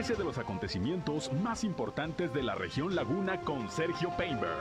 Entérese de los acontecimientos más importantes de la región Laguna con Sergio Painberg.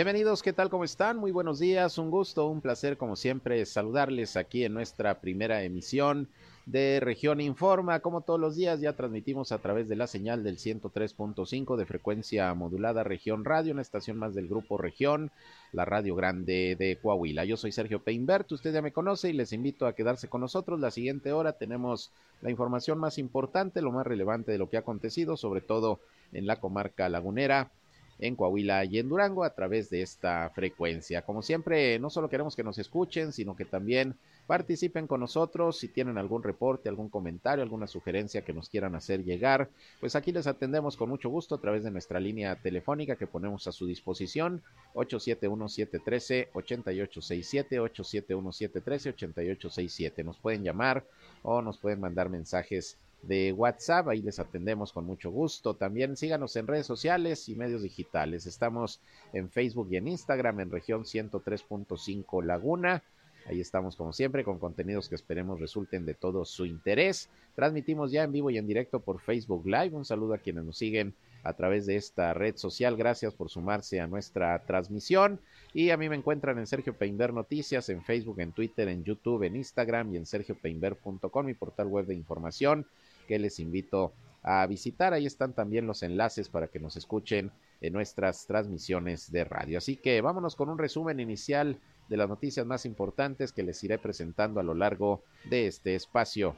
Bienvenidos, ¿qué tal? ¿Cómo están? Muy buenos días, un gusto, un placer como siempre saludarles aquí en nuestra primera emisión de Región Informa. Como todos los días ya transmitimos a través de la señal del 103.5 de frecuencia modulada Región Radio, una estación más del grupo Región, la Radio Grande de Coahuila. Yo soy Sergio Peinbert, usted ya me conoce y les invito a quedarse con nosotros. La siguiente hora tenemos la información más importante, lo más relevante de lo que ha acontecido, sobre todo en la comarca lagunera en Coahuila y en Durango a través de esta frecuencia. Como siempre, no solo queremos que nos escuchen, sino que también participen con nosotros si tienen algún reporte, algún comentario, alguna sugerencia que nos quieran hacer llegar, pues aquí les atendemos con mucho gusto a través de nuestra línea telefónica que ponemos a su disposición 871-713-8867, 871-713-8867. Nos pueden llamar o nos pueden mandar mensajes de WhatsApp, ahí les atendemos con mucho gusto. También síganos en redes sociales y medios digitales. Estamos en Facebook y en Instagram en región 103.5 Laguna. Ahí estamos como siempre con contenidos que esperemos resulten de todo su interés. Transmitimos ya en vivo y en directo por Facebook Live. Un saludo a quienes nos siguen a través de esta red social. Gracias por sumarse a nuestra transmisión. Y a mí me encuentran en Sergio Peinber Noticias, en Facebook, en Twitter, en YouTube, en Instagram y en sergiopeinber.com, mi portal web de información que les invito a visitar. Ahí están también los enlaces para que nos escuchen en nuestras transmisiones de radio. Así que vámonos con un resumen inicial de las noticias más importantes que les iré presentando a lo largo de este espacio.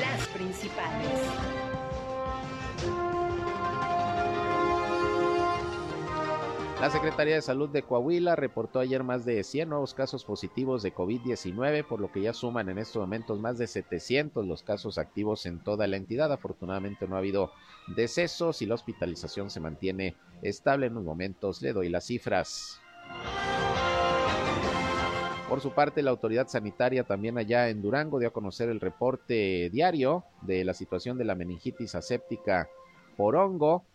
Las principales. La Secretaría de Salud de Coahuila reportó ayer más de 100 nuevos casos positivos de COVID-19, por lo que ya suman en estos momentos más de 700 los casos activos en toda la entidad. Afortunadamente no ha habido decesos y la hospitalización se mantiene estable. En unos momentos le doy las cifras. Por su parte, la autoridad sanitaria también allá en Durango dio a conocer el reporte diario de la situación de la meningitis aséptica por hongo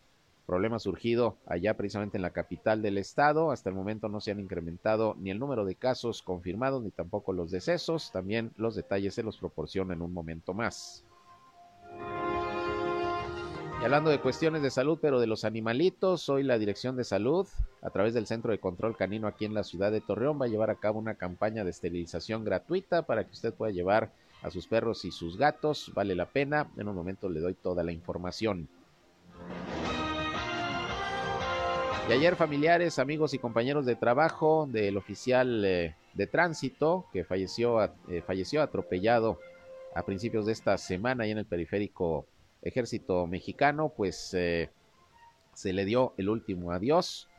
problema surgido allá precisamente en la capital del estado. Hasta el momento no se han incrementado ni el número de casos confirmados ni tampoco los decesos. También los detalles se los proporciona en un momento más. Y hablando de cuestiones de salud, pero de los animalitos, hoy la Dirección de Salud, a través del Centro de Control Canino aquí en la ciudad de Torreón, va a llevar a cabo una campaña de esterilización gratuita para que usted pueda llevar a sus perros y sus gatos. Vale la pena. En un momento le doy toda la información. Y ayer familiares, amigos y compañeros de trabajo del oficial eh, de tránsito que falleció, eh, falleció atropellado a principios de esta semana ahí en el periférico ejército mexicano, pues eh, se le dio el último adiós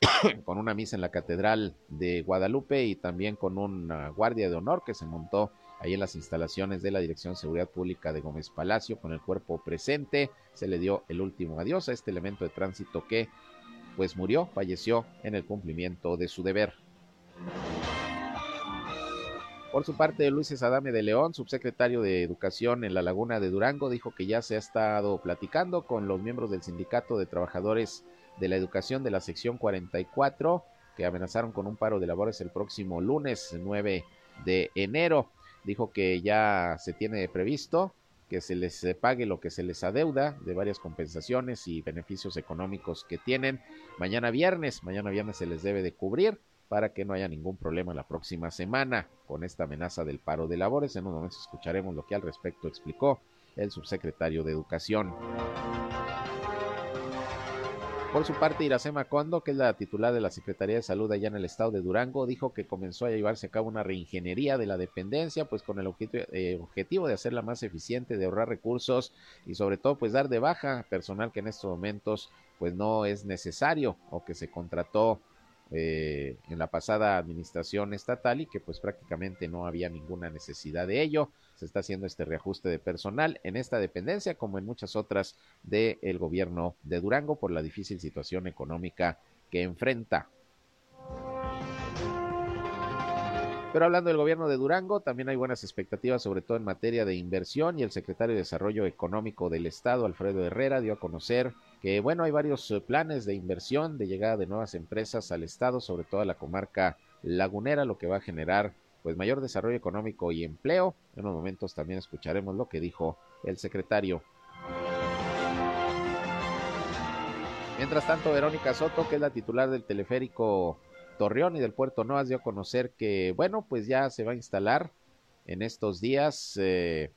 con una misa en la catedral de Guadalupe y también con una guardia de honor que se montó ahí en las instalaciones de la Dirección de Seguridad Pública de Gómez Palacio con el cuerpo presente. Se le dio el último adiós a este elemento de tránsito que pues murió, falleció en el cumplimiento de su deber. Por su parte, Luis Adame de León, subsecretario de Educación en la Laguna de Durango, dijo que ya se ha estado platicando con los miembros del Sindicato de Trabajadores de la Educación de la sección 44, que amenazaron con un paro de labores el próximo lunes 9 de enero. Dijo que ya se tiene previsto que se les pague lo que se les adeuda de varias compensaciones y beneficios económicos que tienen. Mañana viernes, mañana viernes se les debe de cubrir para que no haya ningún problema la próxima semana con esta amenaza del paro de labores. En un momento escucharemos lo que al respecto explicó el subsecretario de Educación. Por su parte, Iracema Condo, que es la titular de la Secretaría de Salud allá en el estado de Durango, dijo que comenzó a llevarse a cabo una reingeniería de la dependencia, pues con el eh, objetivo, de hacerla más eficiente, de ahorrar recursos y sobre todo pues dar de baja personal que en estos momentos pues no es necesario o que se contrató eh, en la pasada administración estatal y que pues prácticamente no había ninguna necesidad de ello. Se está haciendo este reajuste de personal en esta dependencia como en muchas otras del gobierno de Durango por la difícil situación económica que enfrenta. Pero hablando del gobierno de Durango, también hay buenas expectativas, sobre todo en materia de inversión, y el secretario de Desarrollo Económico del Estado, Alfredo Herrera, dio a conocer que, bueno, hay varios eh, planes de inversión, de llegada de nuevas empresas al Estado, sobre todo a la comarca lagunera, lo que va a generar pues mayor desarrollo económico y empleo. En unos momentos también escucharemos lo que dijo el secretario. Mientras tanto, Verónica Soto, que es la titular del teleférico Torreón y del Puerto Noas dio a conocer que, bueno, pues ya se va a instalar en estos días eh,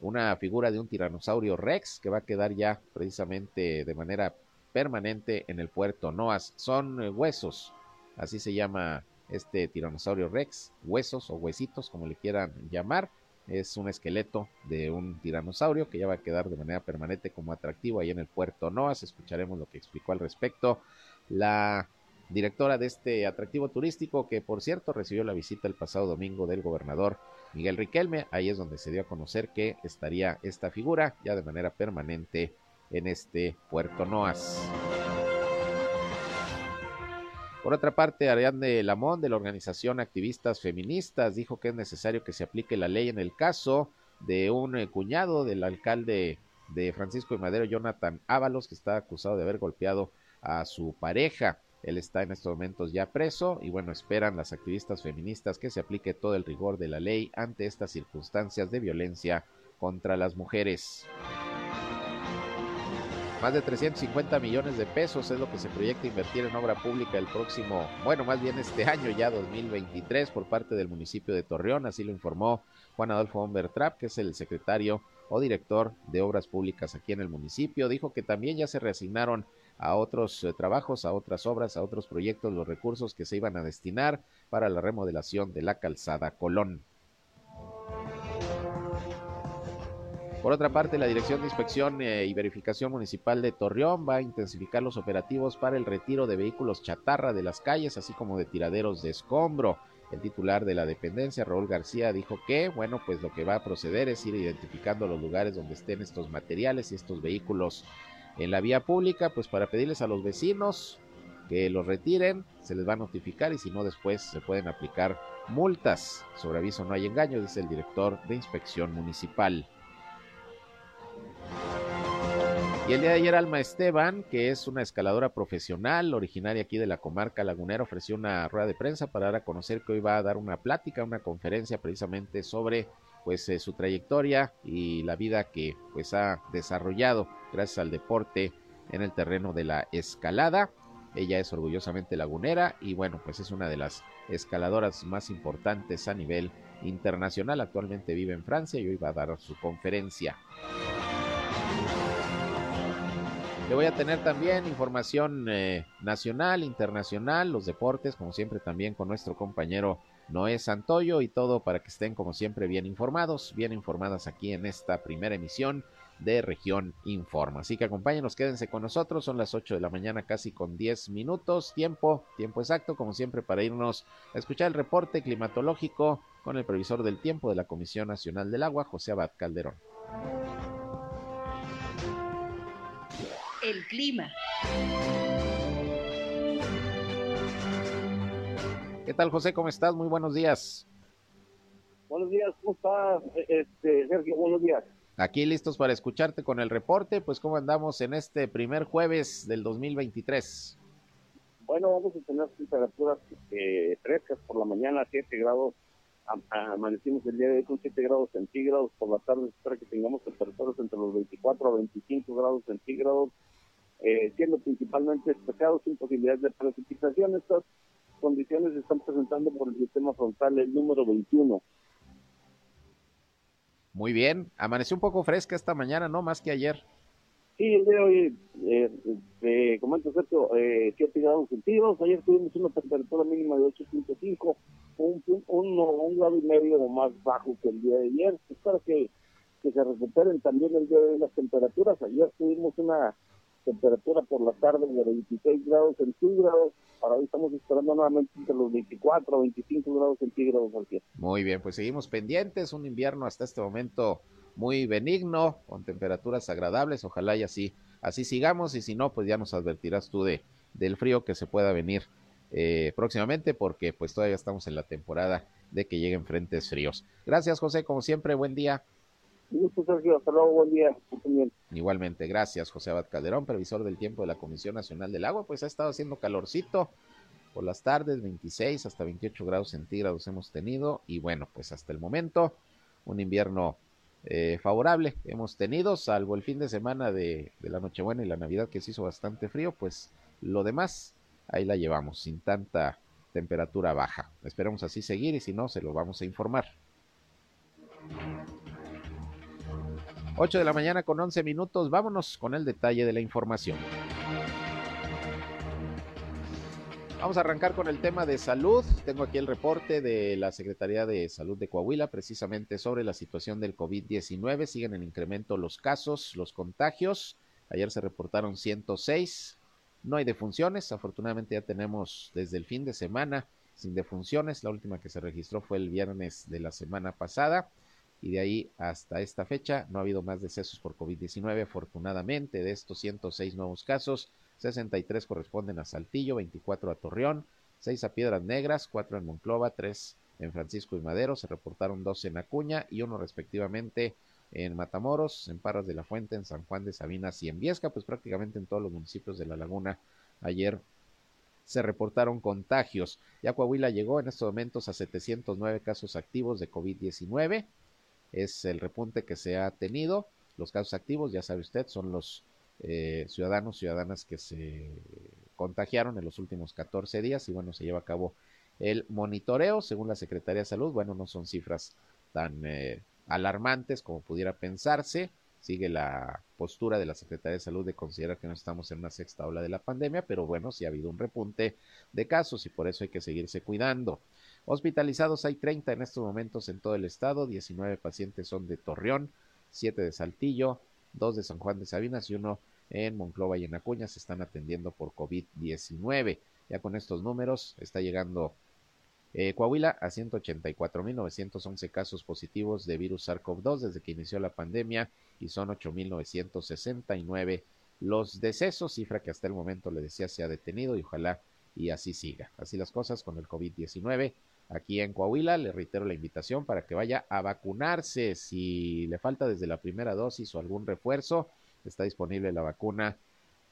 una figura de un tiranosaurio Rex que va a quedar ya precisamente de manera permanente en el Puerto Noas. Son eh, huesos, así se llama este tiranosaurio Rex, huesos o huesitos, como le quieran llamar. Es un esqueleto de un tiranosaurio que ya va a quedar de manera permanente como atractivo ahí en el Puerto Noas. Escucharemos lo que explicó al respecto la directora de este atractivo turístico que por cierto recibió la visita el pasado domingo del gobernador Miguel Riquelme. Ahí es donde se dio a conocer que estaría esta figura ya de manera permanente en este Puerto Noas. Por otra parte, Ariadne Lamón de la organización Activistas Feministas dijo que es necesario que se aplique la ley en el caso de un eh, cuñado del alcalde de Francisco de Madero, Jonathan Ábalos, que está acusado de haber golpeado a su pareja. Él está en estos momentos ya preso y bueno, esperan las activistas feministas que se aplique todo el rigor de la ley ante estas circunstancias de violencia contra las mujeres. Más de 350 millones de pesos es lo que se proyecta invertir en obra pública el próximo, bueno, más bien este año ya 2023 por parte del municipio de Torreón, así lo informó Juan Adolfo Humbertrap, que es el secretario o director de obras públicas aquí en el municipio. Dijo que también ya se reasignaron a otros eh, trabajos, a otras obras, a otros proyectos, los recursos que se iban a destinar para la remodelación de la calzada Colón. Por otra parte, la Dirección de Inspección eh, y Verificación Municipal de Torreón va a intensificar los operativos para el retiro de vehículos chatarra de las calles, así como de tiraderos de escombro. El titular de la dependencia, Raúl García, dijo que, bueno, pues lo que va a proceder es ir identificando los lugares donde estén estos materiales y estos vehículos en la vía pública, pues para pedirles a los vecinos que los retiren, se les va a notificar y si no después se pueden aplicar multas. Sobre aviso no hay engaño, dice el director de inspección municipal. Y el día de ayer Alma Esteban, que es una escaladora profesional, originaria aquí de la comarca lagunera, ofreció una rueda de prensa para dar a conocer que hoy va a dar una plática, una conferencia precisamente sobre pues eh, su trayectoria y la vida que pues ha desarrollado gracias al deporte en el terreno de la escalada. Ella es orgullosamente lagunera y bueno, pues es una de las escaladoras más importantes a nivel internacional. Actualmente vive en Francia y hoy va a dar su conferencia. Le voy a tener también información eh, nacional, internacional, los deportes, como siempre también con nuestro compañero Noé Santoyo y todo para que estén como siempre bien informados, bien informadas aquí en esta primera emisión de Región Informa. Así que acompáñenos, quédense con nosotros, son las 8 de la mañana casi con 10 minutos, tiempo, tiempo exacto como siempre para irnos a escuchar el reporte climatológico con el previsor del tiempo de la Comisión Nacional del Agua, José Abad Calderón. El clima. ¿Qué tal, José? ¿Cómo estás? Muy buenos días. Buenos días, ¿cómo estás, este, Sergio? Buenos días. Aquí listos para escucharte con el reporte, pues cómo andamos en este primer jueves del 2023. Bueno, vamos a tener temperaturas eh, frescas por la mañana, 7 grados. amanecimos el día de hoy con 7 grados centígrados. Por la tarde espero que tengamos temperaturas entre los 24 a 25 grados centígrados, eh, siendo principalmente despejados sin posibilidad de precipitación. Estas condiciones se están presentando por el sistema frontal, el número 21. Muy bien, amaneció un poco fresca esta mañana, ¿no? Más que ayer. Sí, el día de hoy, eh, eh, comento Sergio, eh, 7 grados centígrados. Ayer tuvimos una temperatura mínima de 8.5, un, un, un, grado y medio más bajo que el día de ayer. Espero que, que se recuperen también el día de hoy las temperaturas. Ayer tuvimos una temperatura por la tarde de 26 grados centígrados. Hoy estamos esperando nuevamente entre los 24 o 25 grados centígrados al día. Muy bien, pues seguimos pendientes. Un invierno hasta este momento muy benigno, con temperaturas agradables. Ojalá y así, así sigamos. Y si no, pues ya nos advertirás tú de, del frío que se pueda venir eh, próximamente, porque pues todavía estamos en la temporada de que lleguen frentes fríos. Gracias, José, como siempre, buen día. Sergio. Hasta luego, buen día. Igualmente, gracias, José Abad Calderón, previsor del tiempo de la Comisión Nacional del Agua. Pues ha estado haciendo calorcito por las tardes, 26 hasta 28 grados centígrados hemos tenido. Y bueno, pues hasta el momento, un invierno eh, favorable hemos tenido, salvo el fin de semana de, de la Nochebuena y la Navidad que se hizo bastante frío, pues lo demás ahí la llevamos, sin tanta temperatura baja. Esperamos así seguir y si no, se lo vamos a informar. 8 de la mañana con 11 minutos, vámonos con el detalle de la información. Vamos a arrancar con el tema de salud. Tengo aquí el reporte de la Secretaría de Salud de Coahuila, precisamente sobre la situación del COVID-19. Siguen en incremento los casos, los contagios. Ayer se reportaron 106. No hay defunciones. Afortunadamente ya tenemos desde el fin de semana sin defunciones. La última que se registró fue el viernes de la semana pasada. Y de ahí hasta esta fecha no ha habido más decesos por COVID-19. Afortunadamente, de estos 106 nuevos casos, 63 corresponden a Saltillo, 24 a Torreón, 6 a Piedras Negras, 4 en Monclova, 3 en Francisco y Madero, se reportaron 2 en Acuña y uno respectivamente en Matamoros, en Parras de la Fuente, en San Juan de Sabinas y en Viesca, pues prácticamente en todos los municipios de la laguna ayer se reportaron contagios. Ya Coahuila llegó en estos momentos a 709 casos activos de COVID-19. Es el repunte que se ha tenido. Los casos activos, ya sabe usted, son los eh, ciudadanos, ciudadanas que se contagiaron en los últimos 14 días y bueno, se lleva a cabo el monitoreo según la Secretaría de Salud. Bueno, no son cifras tan eh, alarmantes como pudiera pensarse. Sigue la postura de la Secretaría de Salud de considerar que no estamos en una sexta ola de la pandemia, pero bueno, sí ha habido un repunte de casos y por eso hay que seguirse cuidando. Hospitalizados hay 30 en estos momentos en todo el estado, 19 pacientes son de Torreón, 7 de Saltillo, 2 de San Juan de Sabinas y uno en Monclova y en Acuña se están atendiendo por COVID-19. Ya con estos números está llegando eh, Coahuila a 184.911 casos positivos de virus SARS-CoV-2 desde que inició la pandemia y son 8.969 los decesos, cifra que hasta el momento le decía se ha detenido y ojalá y así siga. Así las cosas con el COVID-19 aquí en Coahuila. Le reitero la invitación para que vaya a vacunarse. Si le falta desde la primera dosis o algún refuerzo, está disponible la vacuna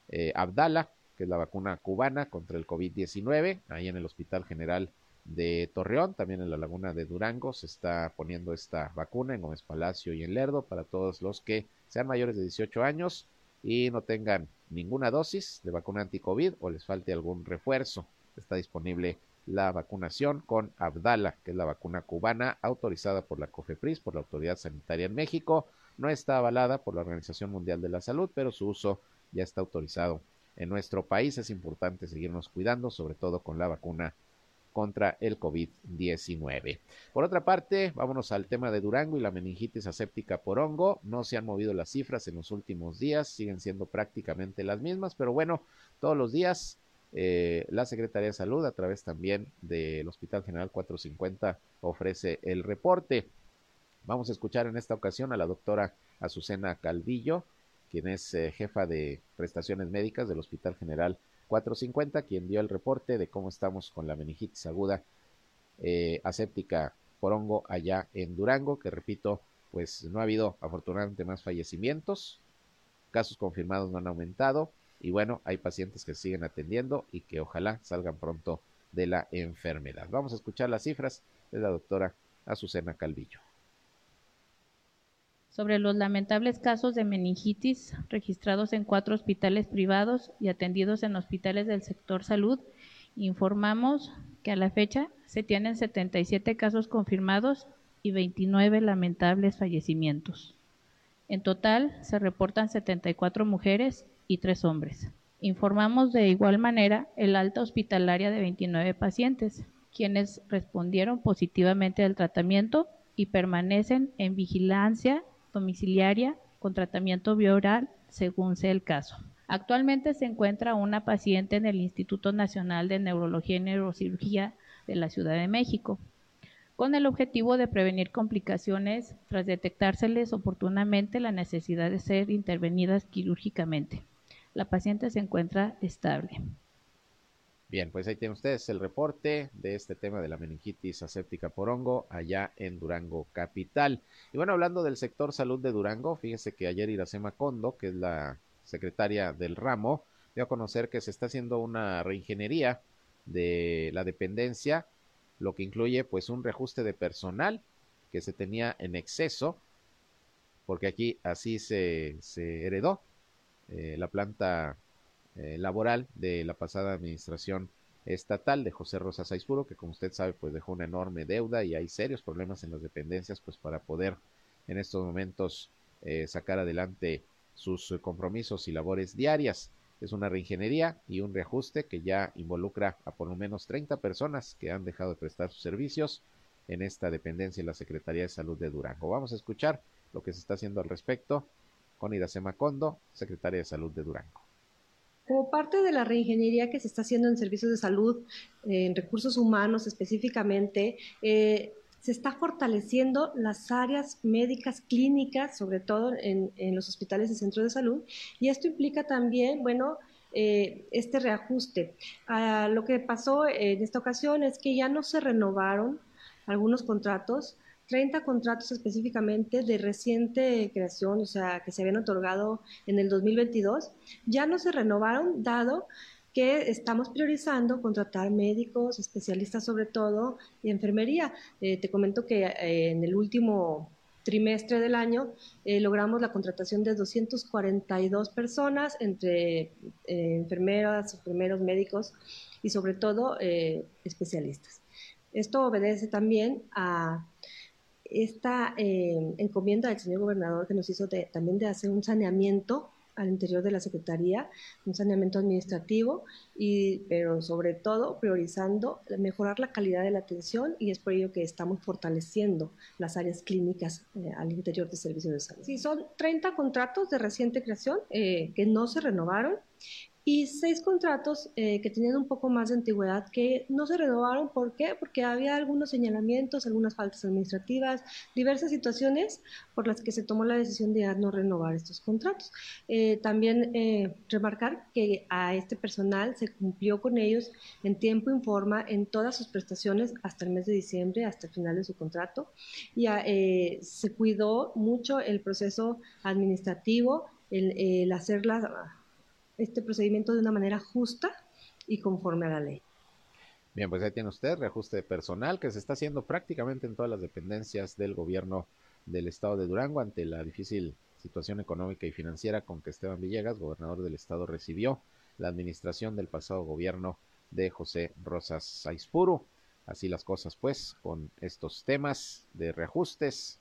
eh, Abdala, que es la vacuna cubana contra el COVID-19, ahí en el Hospital General de Torreón, también en la Laguna de Durango se está poniendo esta vacuna en Gómez Palacio y en Lerdo para todos los que sean mayores de 18 años y no tengan ninguna dosis de vacuna anti-COVID o les falte algún refuerzo. Está disponible la vacunación con Abdala, que es la vacuna cubana autorizada por la COFEPRIS, por la Autoridad Sanitaria en México no está avalada por la Organización Mundial de la Salud, pero su uso ya está autorizado en nuestro país. Es importante seguirnos cuidando, sobre todo con la vacuna contra el COVID-19. Por otra parte, vámonos al tema de Durango y la meningitis aséptica por hongo. No se han movido las cifras en los últimos días, siguen siendo prácticamente las mismas, pero bueno, todos los días eh, la Secretaría de Salud, a través también del Hospital General 450, ofrece el reporte. Vamos a escuchar en esta ocasión a la doctora Azucena Calvillo, quien es eh, jefa de prestaciones médicas del Hospital General 450, quien dio el reporte de cómo estamos con la meningitis aguda eh, aséptica por hongo allá en Durango, que repito, pues no ha habido afortunadamente más fallecimientos, casos confirmados no han aumentado y bueno, hay pacientes que siguen atendiendo y que ojalá salgan pronto de la enfermedad. Vamos a escuchar las cifras de la doctora Azucena Calvillo sobre los lamentables casos de meningitis registrados en cuatro hospitales privados y atendidos en hospitales del sector salud, informamos que a la fecha se tienen 77 casos confirmados y 29 lamentables fallecimientos. En total se reportan 74 mujeres y 3 hombres. Informamos de igual manera el alta hospitalaria de 29 pacientes, quienes respondieron positivamente al tratamiento y permanecen en vigilancia domiciliaria con tratamiento bioral según sea el caso. Actualmente se encuentra una paciente en el Instituto Nacional de Neurología y Neurocirugía de la Ciudad de México, con el objetivo de prevenir complicaciones tras detectárseles oportunamente la necesidad de ser intervenidas quirúrgicamente. La paciente se encuentra estable. Bien, pues ahí tienen ustedes el reporte de este tema de la meningitis aséptica por hongo allá en Durango Capital. Y bueno, hablando del sector salud de Durango, fíjese que ayer Iracema Condo, que es la secretaria del ramo, dio a conocer que se está haciendo una reingeniería de la dependencia, lo que incluye pues un reajuste de personal que se tenía en exceso, porque aquí así se heredó eh, la planta eh, laboral de la pasada administración estatal de José Rosa Saizpuro, que como usted sabe, pues dejó una enorme deuda y hay serios problemas en las dependencias, pues para poder en estos momentos eh, sacar adelante sus compromisos y labores diarias. Es una reingeniería y un reajuste que ya involucra a por lo menos 30 personas que han dejado de prestar sus servicios en esta dependencia de la Secretaría de Salud de Durango. Vamos a escuchar lo que se está haciendo al respecto con Iracema Condo, secretaria de Salud de Durango. Como parte de la reingeniería que se está haciendo en servicios de salud, en recursos humanos específicamente, eh, se está fortaleciendo las áreas médicas clínicas, sobre todo en, los hospitales y centros de salud, y esto implica también, bueno, eh, este reajuste. Lo que pasó en esta ocasión es que ya no se renovaron algunos contratos 30 contratos específicamente de reciente creación, o sea, que se habían otorgado en el 2022, ya no se renovaron, dado que estamos priorizando contratar médicos, especialistas sobre todo, y enfermería. Eh, te comento que eh, en el último trimestre del año eh, logramos la contratación de 242 personas entre enfermeras, enfermeros, médicos y sobre todo especialistas. Esto obedece también a esta eh, encomienda del señor gobernador que nos hizo también de hacer un saneamiento al interior de la Secretaría, un saneamiento administrativo, y, pero sobre todo priorizando mejorar la calidad de la atención y es por ello que estamos fortaleciendo las áreas clínicas eh, al interior del servicio de salud. Sí, son 30 contratos de reciente creación eh, que no se renovaron y seis contratos eh, que tenían un poco más de antigüedad que no se renovaron. ¿Por qué? Porque había algunos señalamientos, algunas faltas administrativas, diversas situaciones por las que se tomó la decisión de no renovar estos contratos. Eh, también eh, remarcar que a este personal se cumplió con ellos en tiempo y forma en todas sus prestaciones hasta el mes de diciembre, hasta el final de su contrato. Y se cuidó mucho el proceso administrativo, el, el hacer la este procedimiento de una manera justa y conforme a la ley. Bien, pues ahí tiene usted reajuste personal que se está haciendo prácticamente en todas las dependencias del gobierno del estado de Durango ante la difícil situación económica y financiera con que Esteban Villegas, gobernador del estado, recibió la administración del pasado gobierno de José Rosas Saizpuru. Así las cosas, pues, con estos temas de reajustes,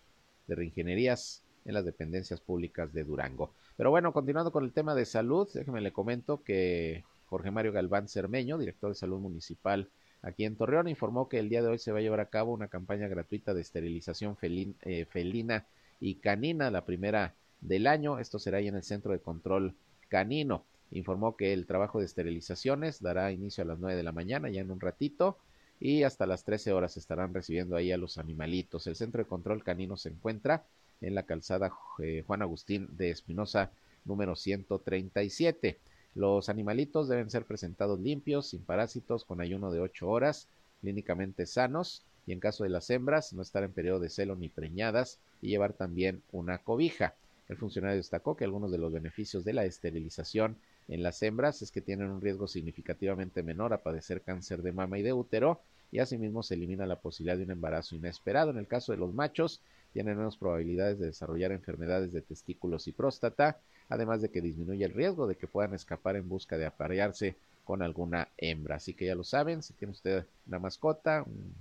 de reingenierías en las dependencias públicas de Durango. Pero bueno, continuando con el tema de salud, déjeme le comento que Jorge Mario Galván Cermeño, director de salud municipal aquí en Torreón, informó que el día de hoy se va a llevar a cabo una campaña gratuita de esterilización eh, felina y canina, la primera del año. Esto será ahí en el Centro de Control Canino. Informó que el trabajo de esterilizaciones dará inicio a las 9 de la mañana, ya en un ratito, y hasta las 13 horas estarán recibiendo ahí a los animalitos. El Centro de Control Canino se encuentra en la calzada eh, Juan Agustín de Espinosa número 137. Los animalitos deben ser presentados limpios, sin parásitos, con ayuno de 8 horas, clínicamente sanos y en caso de las hembras no estar en periodo de celo ni preñadas y llevar también una cobija. El funcionario destacó que algunos de los beneficios de la esterilización en las hembras es que tienen un riesgo significativamente menor a padecer cáncer de mama y de útero y asimismo se elimina la posibilidad de un embarazo inesperado. En el caso de los machos, tienen menos probabilidades de desarrollar enfermedades de testículos y próstata, además de que disminuye el riesgo de que puedan escapar en busca de aparearse con alguna hembra. Así que ya lo saben, si tiene usted una mascota, un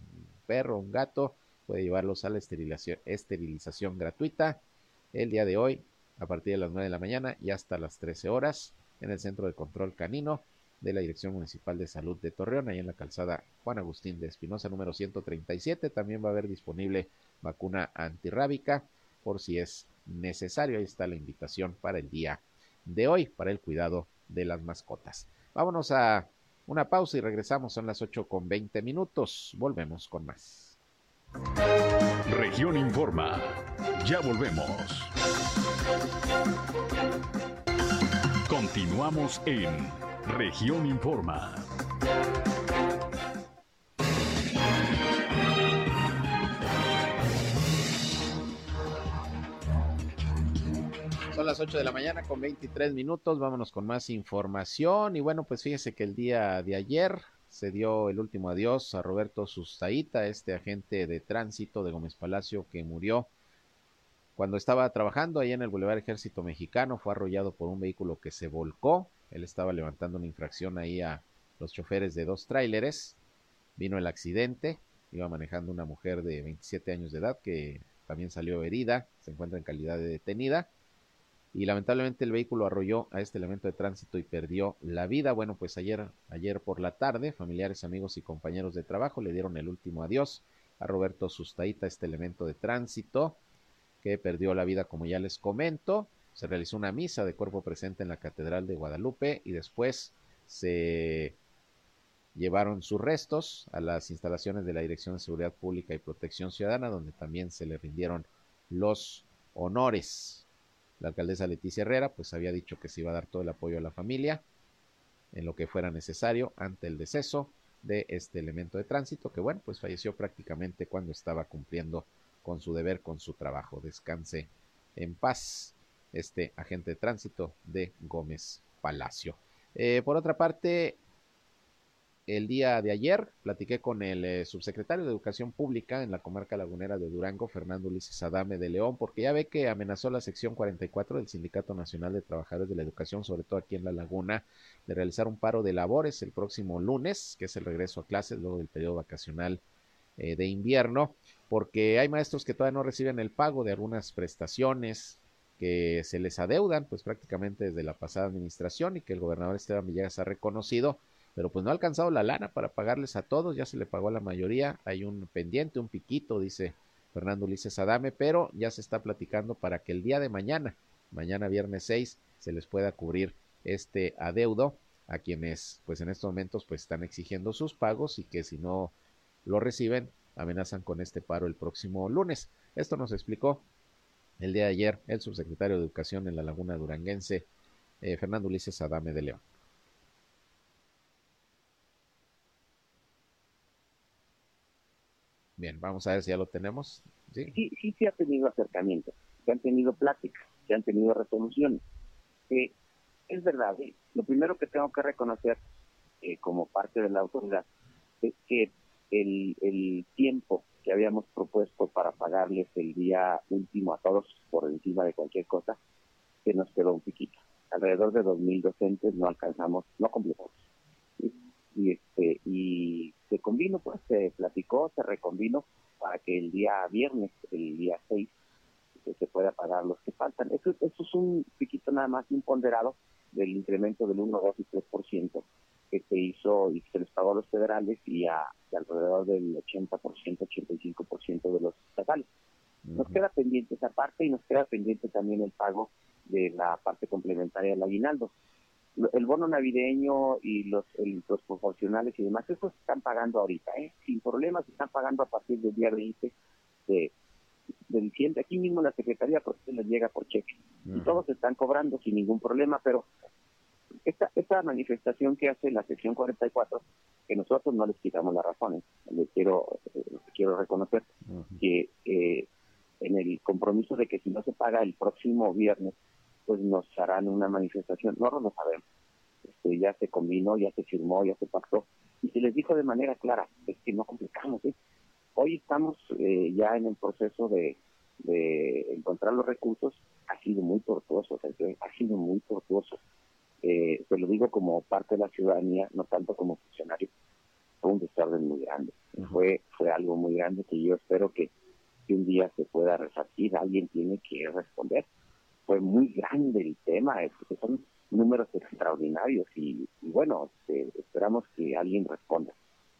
perro, un gato, puede llevarlos a la esterilización, gratuita el día de hoy a partir de las 9 de la mañana y hasta las 13 horas en el Centro de Control Canino de la Dirección Municipal de Salud de Torreón, ahí en la calzada Juan Agustín de Espinosa número 137. También va a haber disponible vacuna antirrábica por si es necesario. Ahí está la invitación para el día de hoy, para el cuidado de las mascotas. Vámonos a una pausa y regresamos, son las 8 con 20 minutos. Volvemos con más. Región Informa. Ya volvemos. Continuamos en Región Informa. Las 8 de la mañana con 23 minutos. Vámonos con más información. Y bueno, pues fíjese que el día de ayer se dio el último adiós a Roberto Sustaita, este agente de tránsito de Gómez Palacio que murió cuando estaba trabajando ahí en el Boulevard Ejército Mexicano. Fue arrollado por un vehículo que se volcó. Él estaba levantando una infracción ahí a los choferes de dos tráileres. Vino el accidente. Iba manejando una mujer de 27 años de edad que también salió herida. Se encuentra en calidad de detenida y lamentablemente el vehículo arrolló a este elemento de tránsito y perdió la vida. Bueno, pues ayer, ayer por la tarde, familiares, amigos y compañeros de trabajo le dieron el último adiós a Roberto Sustaita, este elemento de tránsito que perdió la vida, como ya les comento. Se realizó una misa de cuerpo presente en la Catedral de Guadalupe y después se llevaron sus restos a las instalaciones de la Dirección de Seguridad Pública y Protección Ciudadana, donde también se le rindieron los honores. La alcaldesa Leticia Herrera pues había dicho que se iba a dar todo el apoyo a la familia en lo que fuera necesario ante el deceso de este elemento de tránsito que bueno pues falleció prácticamente cuando estaba cumpliendo con su deber, con su trabajo. Descanse en paz este agente de tránsito de Gómez Palacio. Eh, por otra parte, el día de ayer platiqué con el eh, subsecretario de Educación Pública en la comarca lagunera de Durango, Fernando Ulises Adame de León, porque ya ve que amenazó la sección 44 del Sindicato Nacional de Trabajadores de la Educación, sobre todo aquí en La Laguna, de realizar un paro de labores el próximo lunes, que es el regreso a clases luego del periodo vacacional eh, de invierno, porque hay maestros que todavía no reciben el pago de algunas prestaciones que se les adeudan, pues prácticamente desde la pasada administración y que el gobernador Esteban Villegas ha reconocido pero pues no ha alcanzado la lana para pagarles a todos, ya se le pagó a la mayoría, hay un pendiente, un piquito, dice Fernando Ulises Adame, pero ya se está platicando para que el día de mañana, mañana viernes 6, se les pueda cubrir este adeudo a quienes pues en estos momentos pues están exigiendo sus pagos y que si no lo reciben amenazan con este paro el próximo lunes. Esto nos explicó el día de ayer el subsecretario de Educación en la Laguna Duranguense, eh, Fernando Ulises Adame de León. Vamos a ver si ya lo tenemos. Sí, sí, se ha tenido acercamiento, se han tenido pláticas, se han tenido resoluciones. Eh, es verdad, eh, lo primero que tengo que reconocer eh, como parte de la autoridad es que el, el tiempo que habíamos propuesto para pagarles el día último a todos por encima de cualquier cosa, se nos quedó un piquito. Alrededor de 2.000 docentes no alcanzamos, no completamos y este y se convino pues se platicó se reconvino para que el día viernes el día 6 se pueda pagar los que faltan. Eso, eso es un piquito nada más imponderado del incremento del 1, 2 y 3% que se hizo y se les pagó a los federales y a, alrededor del 80%, 85% de los estatales. Nos queda pendiente esa parte y nos queda pendiente también el pago de la parte complementaria del aguinaldo el bono navideño y los, los proporcionales y demás, eso se están pagando ahorita, ¿eh? sin problemas, se están pagando a partir del día 20 de, de diciembre. Aquí mismo la Secretaría por les llega por cheque y todos están cobrando sin ningún problema, pero esta, esta manifestación que hace la sección 44, que nosotros no les quitamos las razones, les quiero, eh, quiero reconocer que eh, en el compromiso de que si no se paga el próximo viernes, pues nos harán una manifestación. No, lo sabemos. Este, ya se combinó, ya se firmó, ya se pactó. Y se les dijo de manera clara, es que no complicamos. ¿eh? Hoy estamos eh, ya en el proceso de, de encontrar los recursos. Ha sido muy tortuoso, ha sido muy tortuoso. Eh, se lo digo como parte de la ciudadanía, no tanto como funcionario. Fue un desorden muy grande. Fue, fue algo muy grande que yo espero que, que un día se pueda resarcir. Alguien tiene que responder fue muy grande el tema, son números extraordinarios y, bueno, este, esperamos que alguien responda.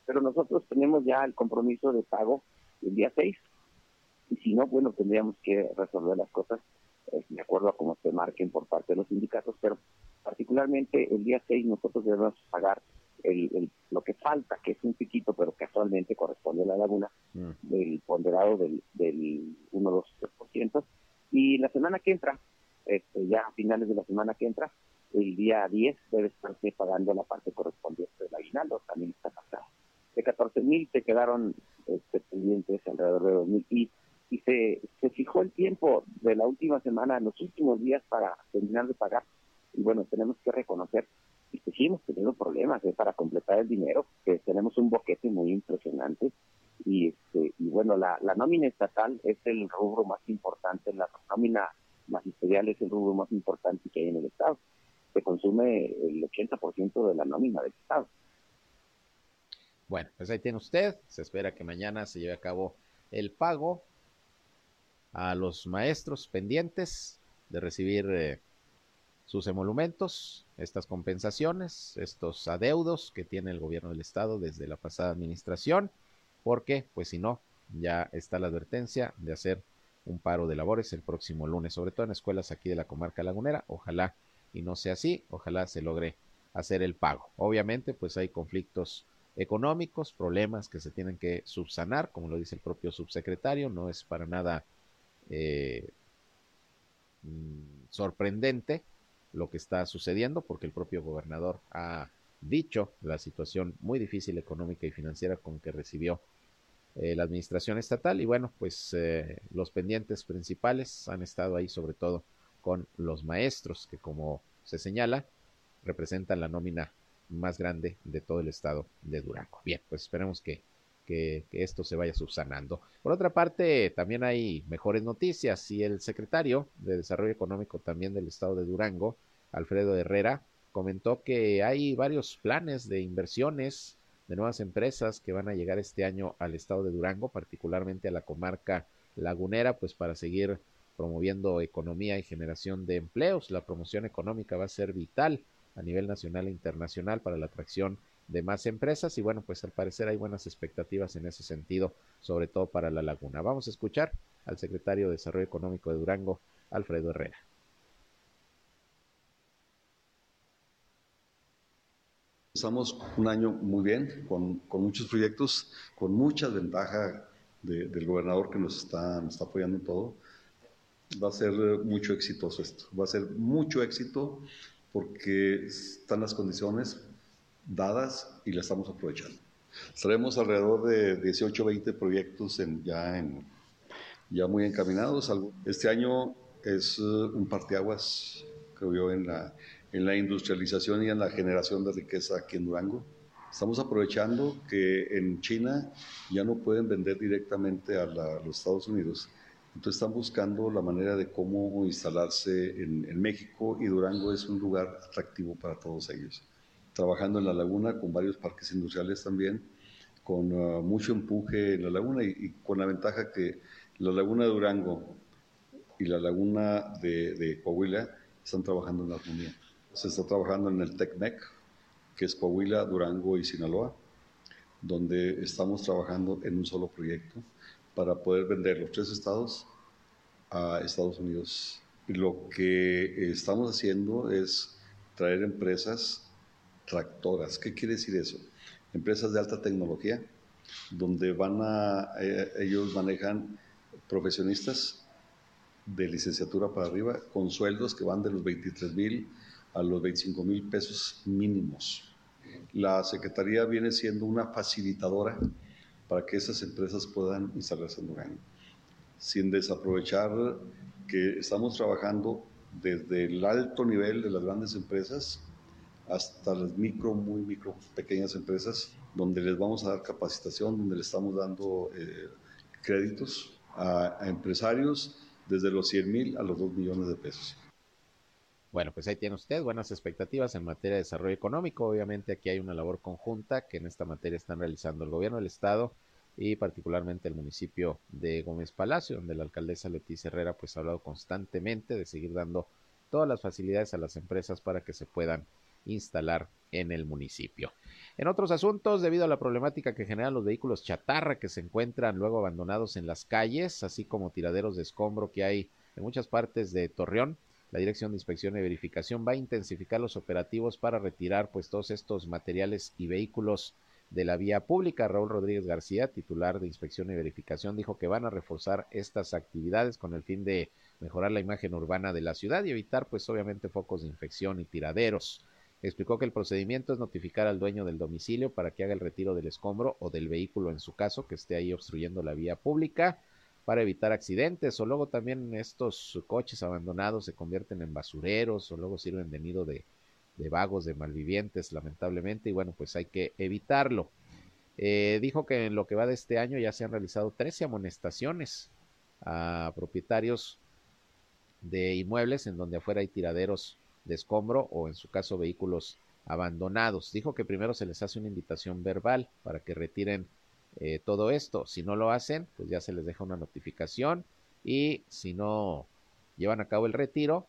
Pero nosotros tenemos ya el compromiso de pago el día 6 y si no, bueno, tendríamos que resolver las cosas eh, de acuerdo a cómo se marquen por parte de los sindicatos, pero particularmente el día 6 nosotros debemos pagar el, lo que falta, que es un piquito, pero casualmente corresponde a la laguna, mm. del ponderado del, del 1, 2, 3%. Y la semana que entra, este, ya a finales de la semana que entra, el día 10 debe estarse pagando la parte correspondiente de aguinaldo también está pasado. De 14 mil se quedaron este, pendientes alrededor de 2 mil y, y se, se fijó el tiempo de la última semana, los últimos días para terminar de pagar. Y bueno, tenemos que reconocer y que sí hemos tenido problemas ¿eh? para completar el dinero, que tenemos un boquete muy impresionante y este y bueno la, la nómina estatal es el rubro más importante la nómina magisterial es el rubro más importante que hay en el estado. Se consume el 80% de la nómina del estado. Bueno pues ahí tiene usted. Se espera que mañana se lleve a cabo el pago a los maestros pendientes de recibir eh, sus emolumentos, estas compensaciones, estos adeudos que tiene el gobierno del estado desde la pasada administración porque pues si no, ya está la advertencia de hacer un paro de labores el próximo lunes, sobre todo en escuelas aquí de la comarca lagunera. Ojalá y no sea así, ojalá se logre hacer el pago. Obviamente, pues hay conflictos económicos, problemas que se tienen que subsanar, como lo dice el propio subsecretario, no es para nada eh, mm, sorprendente lo que está sucediendo, porque el propio gobernador ha dicho la situación muy difícil económica y financiera con que recibió eh, la administración estatal y bueno, pues eh, los pendientes principales han estado ahí sobre todo con los maestros que como se señala representan la nómina más grande de todo el estado de Durango. Bien, pues esperemos que, que, que, esto se vaya subsanando. Por otra parte, también hay mejores noticias y el secretario de Desarrollo Económico también del estado de Durango, Alfredo Herrera, comentó que hay varios planes de inversiones de nuevas empresas que van a llegar este año al estado de Durango, particularmente a la comarca lagunera, pues para seguir promoviendo economía y generación de empleos. La promoción económica va a ser vital a nivel nacional e internacional para la atracción de más empresas y bueno, pues al parecer hay buenas expectativas en ese sentido, sobre todo para la laguna. Vamos a escuchar al secretario de Desarrollo Económico de Durango, Alfredo Herrera. Estamos un año muy bien, con, con muchos proyectos, con mucha ventaja de, del gobernador que nos está, nos está apoyando en todo. Va a ser mucho exitoso esto, va a ser mucho éxito porque están las condiciones dadas y las estamos aprovechando. Estaremos alrededor de 18 20 proyectos en, ya, en, ya muy encaminados. Este año es un parteaguas, creo yo, en la, en la industrialización y en la generación de riqueza aquí en Durango. Estamos aprovechando que en China ya no pueden vender directamente a, la, a los Estados Unidos, entonces están buscando la manera de cómo instalarse en, México y Durango es un lugar atractivo para todos ellos. Trabajando en la laguna con varios parques industriales también, con uh, mucho empuje en la laguna y, y, con la ventaja que la laguna de Durango y la laguna de, de Coahuila están trabajando en la armonía se está trabajando en el TECMEC, que es Coahuila, Durango y Sinaloa, donde estamos trabajando en un solo proyecto para poder vender los tres estados a Estados Unidos. Y lo que estamos haciendo es traer empresas tractoras. ¿Qué quiere decir eso? Empresas de alta tecnología, donde van a, eh, ellos manejan profesionistas de licenciatura para arriba con sueldos que van de los 23 mil a los 25 mil pesos mínimos. La Secretaría viene siendo una facilitadora para que esas empresas puedan instalarse en Durango, sin desaprovechar que estamos trabajando desde el alto nivel de las grandes empresas hasta las micro, muy micro, pequeñas empresas, donde les vamos a dar capacitación, donde le estamos dando eh, créditos a, a empresarios desde los 100 mil a los 2 millones de pesos. Bueno, pues ahí tiene usted buenas expectativas en materia de desarrollo económico. Obviamente aquí hay una labor conjunta que en esta materia están realizando el gobierno del estado y particularmente el municipio de Gómez Palacio, donde la alcaldesa Leticia Herrera pues ha hablado constantemente de seguir dando todas las facilidades a las empresas para que se puedan instalar en el municipio. En otros asuntos, debido a la problemática que generan los vehículos chatarra que se encuentran luego abandonados en las calles, así como tiraderos de escombro que hay en muchas partes de Torreón, la Dirección de Inspección y Verificación va a intensificar los operativos para retirar pues todos estos materiales y vehículos de la vía pública. Raúl Rodríguez García, titular de Inspección y Verificación, dijo que van a reforzar estas actividades con el fin de mejorar la imagen urbana de la ciudad y evitar pues obviamente focos de infección y tiraderos. Explicó que el procedimiento es notificar al dueño del domicilio para que haga el retiro del escombro o del vehículo en su caso que esté ahí obstruyendo la vía pública para evitar accidentes o luego también estos coches abandonados se convierten en basureros o luego sirven de nido de, vagos, de malvivientes lamentablemente y bueno pues hay que evitarlo. Eh, dijo que en lo que va de este año ya se han realizado 13 amonestaciones a propietarios de inmuebles en donde afuera hay tiraderos de escombro o en su caso vehículos abandonados. Dijo que primero se les hace una invitación verbal para que retiren eh, todo esto. Si no lo hacen, pues ya se les deja una notificación y si no llevan a cabo el retiro,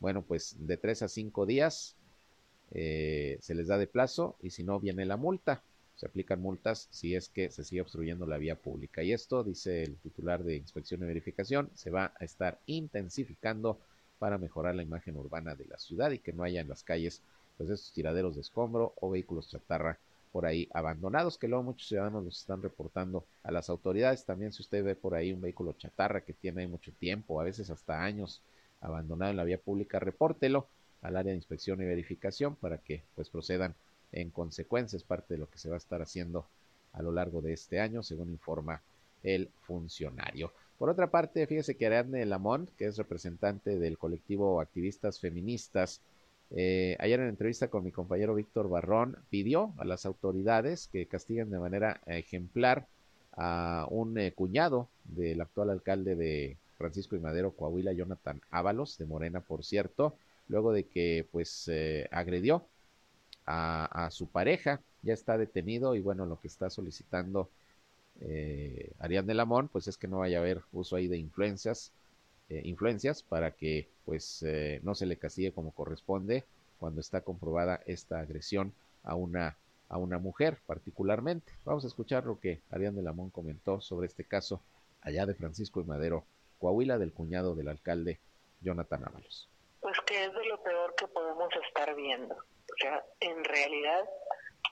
bueno, pues de tres a cinco días eh, se les da de plazo y si no viene la multa. Se aplican multas si es que se sigue obstruyendo la vía pública. Y esto, dice el titular de Inspección y Verificación, se va a estar intensificando para mejorar la imagen urbana de la ciudad y que no haya en las calles pues estos tiraderos de escombro o vehículos chatarra por ahí abandonados, que luego muchos ciudadanos los están reportando a las autoridades. También si usted ve por ahí un vehículo chatarra que tiene ahí mucho tiempo, a veces hasta años abandonado en la vía pública, repórtelo al área de inspección y verificación para que pues procedan en consecuencia. Es parte de lo que se va a estar haciendo a lo largo de este año, según informa el funcionario. Por otra parte, fíjese que Ariadne Lamont, que es representante del colectivo Activistas Feministas, eh, ayer en entrevista con mi compañero Víctor Barrón, pidió a las autoridades que castiguen de manera ejemplar a un eh, cuñado del actual alcalde de Francisco y Madero, Coahuila, Jonathan Ábalos, de Morena, por cierto, luego de que pues eh, agredió a, su pareja, ya está detenido y bueno, lo que está solicitando eh, Ariane Lamont, pues es que no vaya a haber uso ahí de influencias, eh, influencias para que pues eh, no se le castigue como corresponde cuando está comprobada esta agresión a una a una mujer particularmente. Vamos a escuchar lo que Ariane Lamont comentó sobre este caso allá de Francisco y Madero, Coahuila, del cuñado del alcalde Jonathan Ábalos. Pues que es de lo peor que podemos estar viendo. O sea, en realidad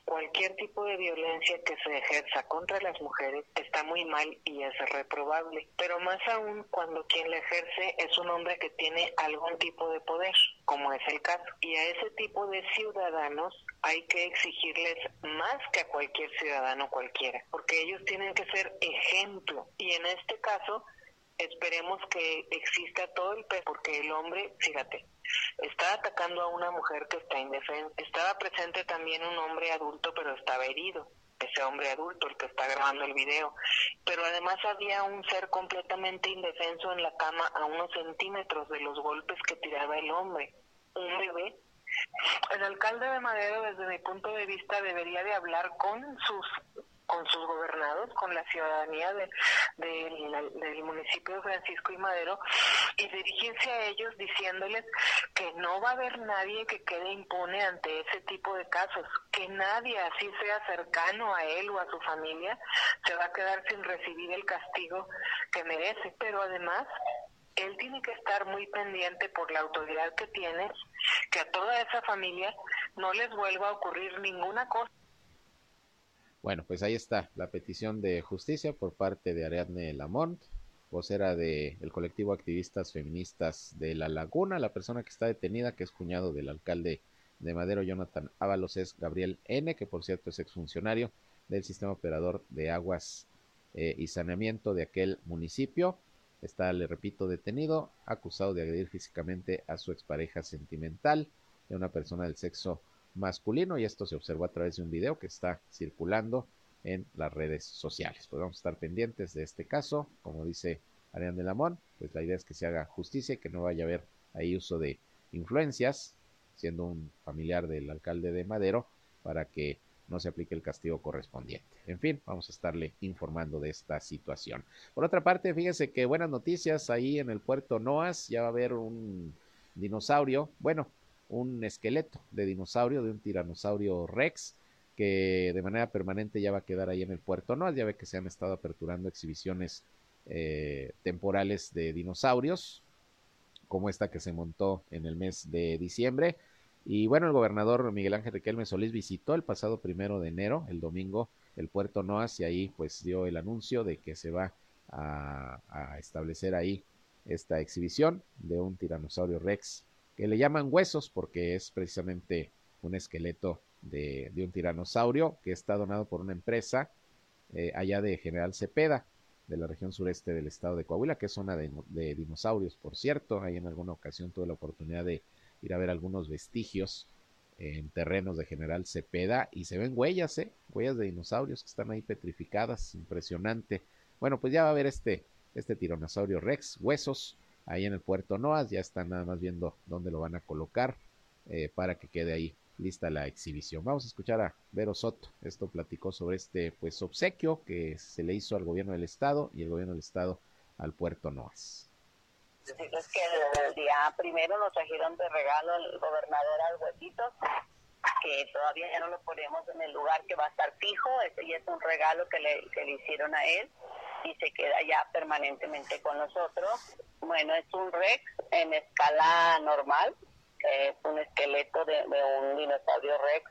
cualquier tipo de violencia que se ejerza contra las mujeres está muy mal y es reprobable, pero más aún cuando quien la ejerce es un hombre que tiene algún tipo de poder, como es el caso. Y a ese tipo de ciudadanos hay que exigirles más que a cualquier ciudadano cualquiera, porque ellos tienen que ser ejemplo. Y en este caso, esperemos que exista todo el peso, porque el hombre, fíjate, está atacando a una mujer que está indefensa. Estaba presente también un hombre adulto, pero estaba herido. Ese hombre adulto, el que está grabando el video. Pero además había un ser completamente indefenso en la cama a unos centímetros de los golpes que tiraba el hombre. Un bebé el alcalde de Madero, desde mi punto de vista, debería de hablar con sus con sus gobernados, con la ciudadanía de, del municipio de Francisco y Madero y dirigirse a ellos diciéndoles que no va a haber nadie que quede impune ante ese tipo de casos, que nadie, así sea cercano a él o a su familia, se va a quedar sin recibir el castigo que merece. Pero además, él tiene que estar muy pendiente por la autoridad que tiene, que a toda esa familia no les vuelva a ocurrir ninguna cosa bueno, pues ahí está la petición de justicia por parte de Ariadne Lamont, vocera del el colectivo Activistas Feministas de La Laguna. La persona que está detenida, que es cuñado del alcalde de Madero, Jonathan Ábalos, es Gabriel N., que por cierto es exfuncionario del sistema operador de aguas eh, y saneamiento de aquel municipio. Está, le repito, detenido, acusado de agredir físicamente a su expareja sentimental, de una persona del sexo masculino y esto se observó a través de un video que está circulando en las redes sociales. Pues vamos a estar pendientes de este caso, como dice Arián de Lamón, pues la idea es que se haga justicia y que no vaya a haber ahí uso de influencias, siendo un familiar del alcalde de Madero, para que no se aplique el castigo correspondiente. En fin, vamos a estarle informando de esta situación. Por otra parte, fíjese que buenas noticias ahí en el puerto Noas, ya va a haber un dinosaurio, bueno, un esqueleto de dinosaurio, de un tiranosaurio rex, que de manera permanente ya va a quedar ahí en el puerto. No, ya ve que se han estado aperturando exhibiciones eh, temporales de dinosaurios, como esta que se montó en el mes de diciembre. Y bueno, el gobernador Miguel Ángel Riquelme Solís visitó el pasado primero de enero, el domingo, el puerto Noas y ahí pues dio el anuncio de que se va a, a establecer ahí esta exhibición de un tiranosaurio rex que le llaman huesos porque es precisamente un esqueleto de, de, un tiranosaurio que está donado por una empresa eh, allá de General Cepeda, de la región sureste del estado de Coahuila, que es zona de, de, dinosaurios, por cierto. Ahí en alguna ocasión tuve la oportunidad de ir a ver algunos vestigios en terrenos de General Cepeda y se ven huellas, ¿eh? Huellas de dinosaurios que están ahí petrificadas, impresionante. Bueno, pues ya va a haber este, este tiranosaurio Rex, huesos, ahí en el puerto Noas, ya están nada más viendo dónde lo van a colocar eh, para que quede ahí lista la exhibición. Vamos a escuchar a Vero Soto. Esto platicó sobre este pues obsequio que se le hizo al gobierno del estado y el gobierno del estado al puerto Noas. Decirles que el día primero nos trajeron de regalo el gobernador al huesito, que todavía ya no lo ponemos en el lugar que va a estar fijo, ese ya es un regalo que le, que le hicieron a él y se queda ya permanentemente con nosotros. Bueno, es un Rex en escala normal, es un esqueleto de, un dinosaurio Rex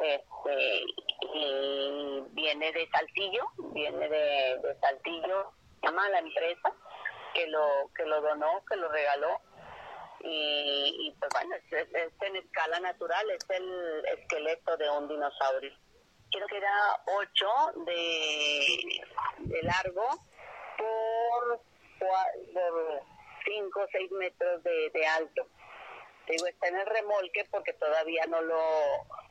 este, y viene de Saltillo, viene de, de Saltillo, llama la empresa que lo que lo donó, que lo regaló y, pues bueno, es, en escala natural, es el esqueleto de un dinosaurio. Creo que era 8 de, de largo por 5 o 6 metros de, de alto. Digo, está en el remolque porque todavía no lo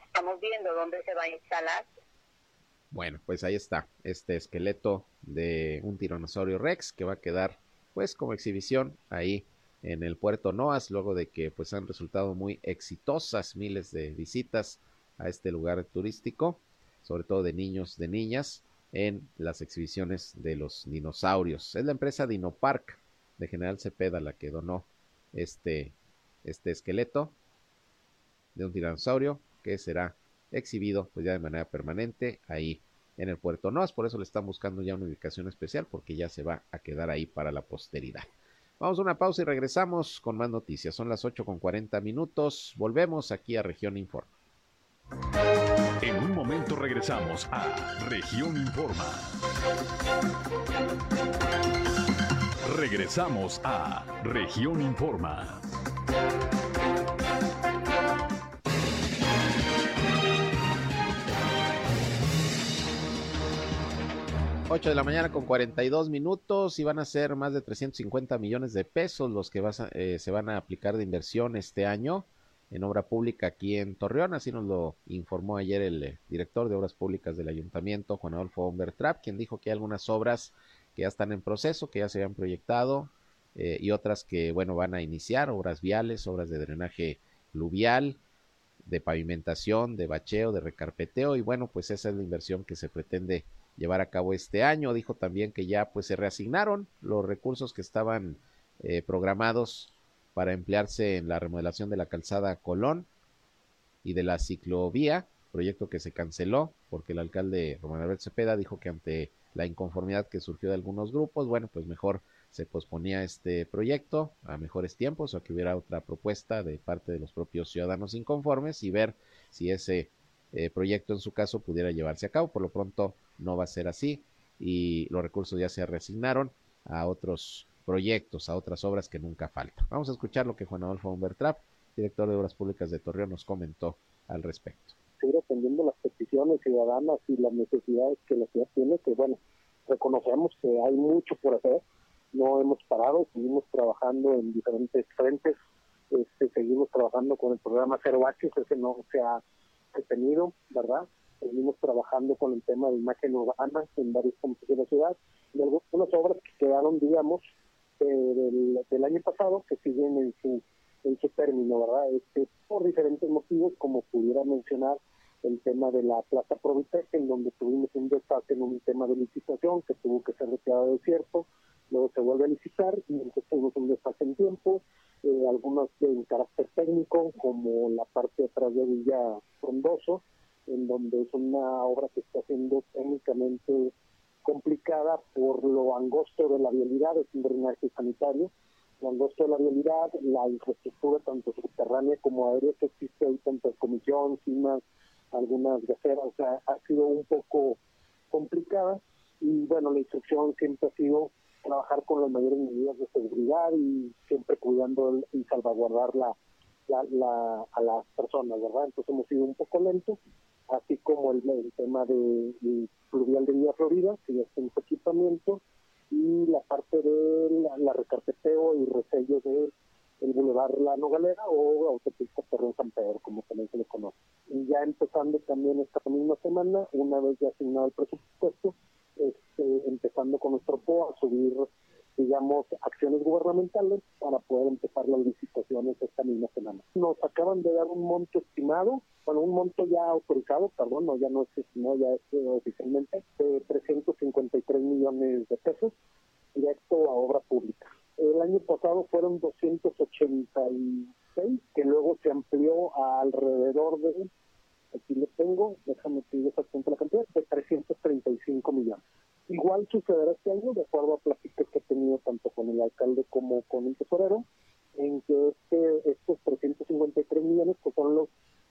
estamos viendo dónde se va a instalar. Bueno, pues ahí está, este esqueleto de un tiranosaurio rex que va a quedar pues como exhibición ahí en el puerto Noas, luego de que pues han resultado muy exitosas miles de visitas a este lugar turístico, sobre todo de niños, de niñas, en las exhibiciones de los dinosaurios. Es la empresa Dinopark de General Cepeda la que donó este, este esqueleto de un tiranosaurio que será exhibido pues ya de manera permanente ahí en el puerto Noas, por eso le están buscando ya una ubicación especial porque ya se va a quedar ahí para la posteridad. Vamos a una pausa y regresamos con más noticias. Son las 8 con 40 minutos. Volvemos aquí a Región Informa. En un momento regresamos a Región Informa. Regresamos a Región Informa. 8 de la mañana con 42 minutos y van a ser más de 350 millones de pesos los que eh, se van a aplicar de inversión este año en obra pública aquí en Torreón. Así nos lo informó ayer el eh, director de Obras Públicas del Ayuntamiento, Juan Adolfo Humbertrap, quien dijo que hay algunas obras que ya están en proceso, que ya se habían proyectado eh, y otras que, bueno, van a iniciar, obras viales, obras de drenaje pluvial, de pavimentación, de bacheo, de recarpeteo y bueno, pues esa es la inversión que se pretende llevar a cabo este año. Dijo también que ya pues se reasignaron los recursos que estaban eh, programados para emplearse en la remodelación de la calzada Colón y de la ciclovía, proyecto que se canceló porque el alcalde Román Albert Cepeda dijo que ante la inconformidad que surgió de algunos grupos, bueno, pues mejor se posponía este proyecto a mejores tiempos o que hubiera otra propuesta de parte de los propios ciudadanos inconformes y ver si ese eh, proyecto en su caso pudiera llevarse a cabo. Por lo pronto no va a ser así y los recursos ya se reasignaron a otros proyectos, a otras obras que nunca faltan. Vamos a escuchar lo que Juan Adolfo Humbertrap, director de Obras Públicas de Torreón, nos comentó al respecto. Seguir atendiendo las peticiones ciudadanas y las necesidades que la ciudad tiene, que bueno, reconocemos que hay mucho por hacer, no hemos parado, seguimos trabajando en diferentes frentes, este, seguimos trabajando con el programa Cero ese no se ha detenido, ¿verdad? Seguimos trabajando con el tema de imagen urbana en varios puntos de la ciudad, y algunas obras que quedaron, digamos, eh, del, año pasado que siguen en su en su término, ¿verdad? Este, por diferentes motivos, como pudiera mencionar el tema de la Plaza Provitec, en donde tuvimos un desfase en un tema de licitación que tuvo que ser retirado de cierto, luego se vuelve a licitar y entonces tuvimos un desfase en tiempo, eh, algunos en carácter técnico, como la parte de atrás de Villa Frondoso, en donde es una obra que está siendo técnicamente complicada por lo angosto de la vialidad, es un drenaje sanitario, lo angosto de la vialidad, la infraestructura tanto subterránea como aérea que existe ahí, tanto comisión, cimas, algunas gaceras, o sea, ha sido un poco complicada y bueno, la instrucción siempre ha sido trabajar con las mayores medidas de seguridad y siempre cuidando y salvaguardar la, a las personas, ¿verdad? Entonces hemos sido un poco lentos, así como el, tema de, fluvial de Villa Florida, que ya está en su equipamiento, y la parte de la, recarpeteo y resello de el Boulevard La Nogalera o Autopista Torreón San Pedro, como también se le conoce. Y ya empezando también esta misma semana, una vez ya asignado el presupuesto, este, empezando con nuestro PO a subir digamos, acciones gubernamentales para poder empezar las licitaciones esta misma semana. Nos acaban de dar un monto estimado, bueno, un monto ya autorizado, perdón, no, ya no es estimado, ya es eh, oficialmente, de 353 millones de pesos directo a obra pública. El año pasado fueron 286, que luego se amplió a alrededor de, aquí lo tengo, déjame pedir exactamente la cantidad, de 335 millones. Igual sucederá este año, de acuerdo a he tenido tanto con el alcalde como con el tesorero, en que este, estos 353 millones pues son los,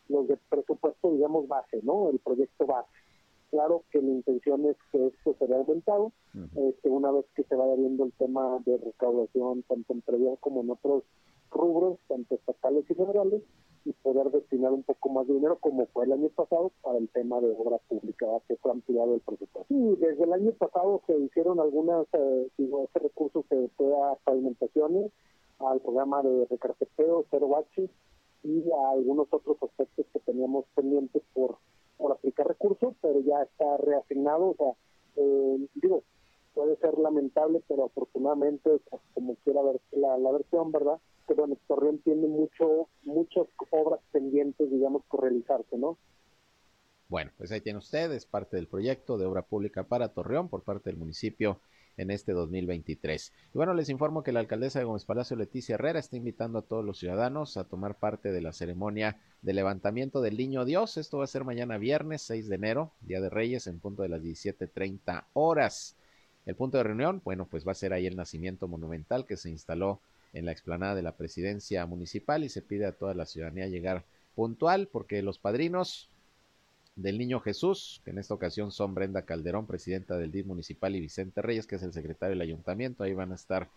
los de presupuesto, digamos, base, ¿no? El proyecto base. Claro que la intención es que esto se vea aumentado, este, una vez que se vaya viendo el tema de recaudación, tanto en previa como en otros rubros, tanto estatales y federales, y poder destinar un poco más de dinero, como fue el año pasado, para el tema de obra pública, que fue ampliado el presupuesto. Y desde el año pasado se hicieron algunas, eh, digo, ese recurso se fue a pavimentaciones, al programa de recarpeteo, cero baches, y a algunos otros aspectos que teníamos pendientes por, por aplicar recursos, pero ya está reasignado, o sea, eh, digo, puede ser lamentable, pero afortunadamente, como quiera ver la, versión, ¿verdad? que bueno, Torreón tiene mucho, muchas obras pendientes, digamos, por realizarse, ¿no? Bueno, pues ahí tiene usted, es parte del proyecto de obra pública para Torreón por parte del municipio en este 2023. Y bueno, les informo que la alcaldesa de Gómez Palacio, Leticia Herrera, está invitando a todos los ciudadanos a tomar parte de la ceremonia de levantamiento del Niño Dios. Esto va a ser mañana viernes 6 de enero, Día de Reyes, en punto de las 17.30 horas. El punto de reunión, bueno, pues va a ser ahí el nacimiento monumental que se instaló en la explanada de la presidencia municipal y se pide a toda la ciudadanía llegar puntual porque los padrinos del Niño Jesús, que en esta ocasión son Brenda Calderón, presidenta del DIF municipal, y Vicente Reyes, que es el secretario del ayuntamiento, ahí van a estar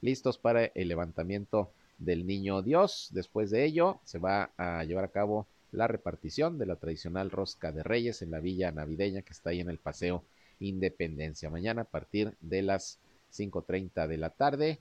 listos para el levantamiento del Niño Dios. Después de ello, se va a llevar a cabo la repartición de la tradicional rosca de Reyes en la villa navideña que está ahí en el Paseo Independencia. Mañana a partir de las 5.30 de la tarde,